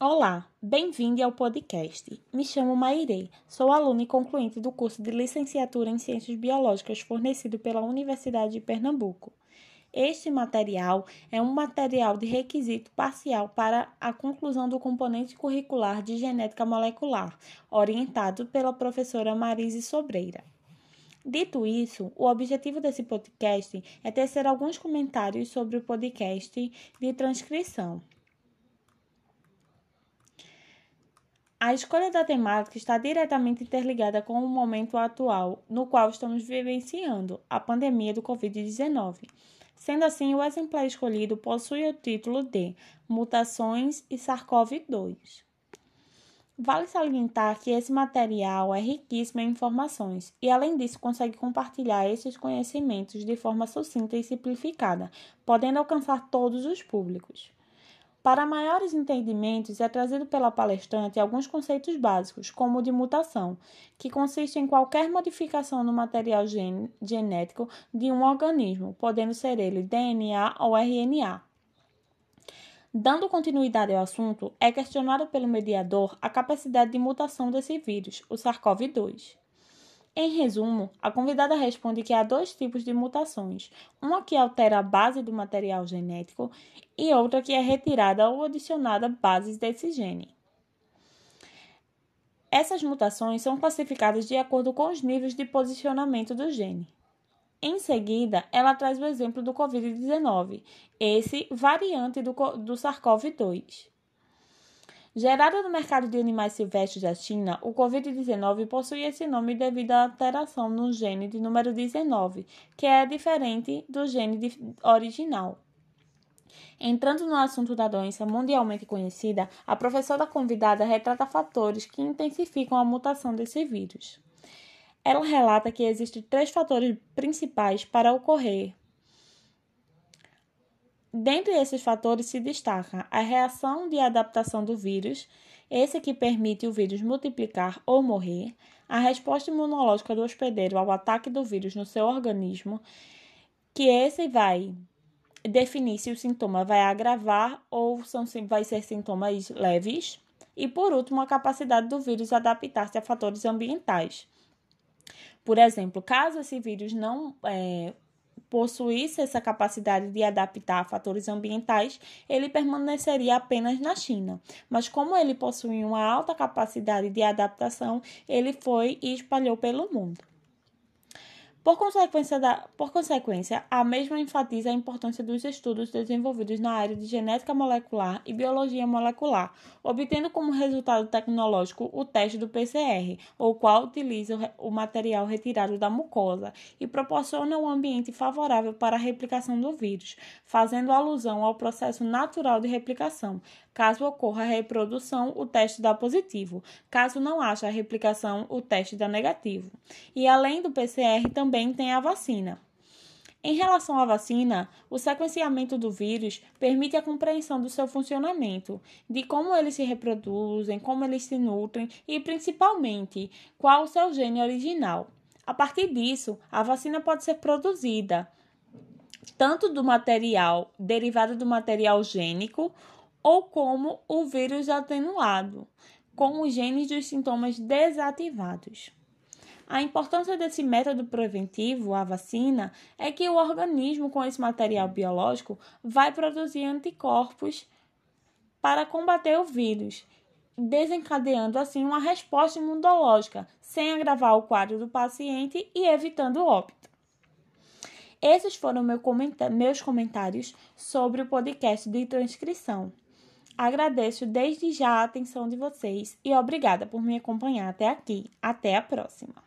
Olá, bem-vindo ao podcast. Me chamo Mairê, sou aluna e concluinte do curso de Licenciatura em Ciências Biológicas fornecido pela Universidade de Pernambuco. Este material é um material de requisito parcial para a conclusão do componente curricular de genética molecular, orientado pela professora Marise Sobreira. Dito isso, o objetivo desse podcast é tecer alguns comentários sobre o podcast de transcrição. A escolha da temática está diretamente interligada com o momento atual no qual estamos vivenciando, a pandemia do Covid-19. Sendo assim, o exemplar escolhido possui o título de Mutações e SARS-CoV-2. Vale salientar que esse material é riquíssimo em informações e, além disso, consegue compartilhar esses conhecimentos de forma sucinta e simplificada, podendo alcançar todos os públicos. Para maiores entendimentos, é trazido pela palestrante alguns conceitos básicos, como o de mutação, que consiste em qualquer modificação no material gen genético de um organismo, podendo ser ele DNA ou RNA. Dando continuidade ao assunto, é questionado pelo mediador a capacidade de mutação desse vírus, o SARS-CoV-2. Em resumo, a convidada responde que há dois tipos de mutações: uma que altera a base do material genético e outra que é retirada ou adicionada bases desse gene. Essas mutações são classificadas de acordo com os níveis de posicionamento do gene. Em seguida, ela traz o exemplo do Covid-19, esse variante do, do SARS-CoV-2. Gerado no mercado de animais silvestres da China, o Covid-19 possui esse nome devido à alteração no gene de número 19, que é diferente do gene original. Entrando no assunto da doença mundialmente conhecida, a professora convidada retrata fatores que intensificam a mutação desse vírus. Ela relata que existem três fatores principais para ocorrer Dentre esses fatores se destaca a reação de adaptação do vírus, esse que permite o vírus multiplicar ou morrer, a resposta imunológica do hospedeiro ao ataque do vírus no seu organismo, que esse vai definir se o sintoma vai agravar ou são, vai ser sintomas leves, e por último, a capacidade do vírus adaptar-se a fatores ambientais. Por exemplo, caso esse vírus não é, possuísse essa capacidade de adaptar a fatores ambientais, ele permaneceria apenas na China. Mas como ele possui uma alta capacidade de adaptação, ele foi e espalhou pelo mundo. Por consequência, da, por consequência, a mesma enfatiza a importância dos estudos desenvolvidos na área de genética molecular e biologia molecular, obtendo como resultado tecnológico o teste do PCR, o qual utiliza o material retirado da mucosa e proporciona um ambiente favorável para a replicação do vírus, fazendo alusão ao processo natural de replicação, Caso ocorra a reprodução, o teste dá positivo. Caso não haja a replicação, o teste dá negativo. E além do PCR, também tem a vacina. Em relação à vacina, o sequenciamento do vírus permite a compreensão do seu funcionamento, de como eles se reproduzem, como eles se nutrem e, principalmente, qual o seu gene original. A partir disso, a vacina pode ser produzida tanto do material derivado do material gênico ou como o vírus atenuado, com os genes dos sintomas desativados. A importância desse método preventivo, a vacina, é que o organismo com esse material biológico vai produzir anticorpos para combater o vírus, desencadeando assim uma resposta imunológica, sem agravar o quadro do paciente e evitando o óbito. Esses foram meu meus comentários sobre o podcast de transcrição. Agradeço desde já a atenção de vocês e obrigada por me acompanhar até aqui. Até a próxima!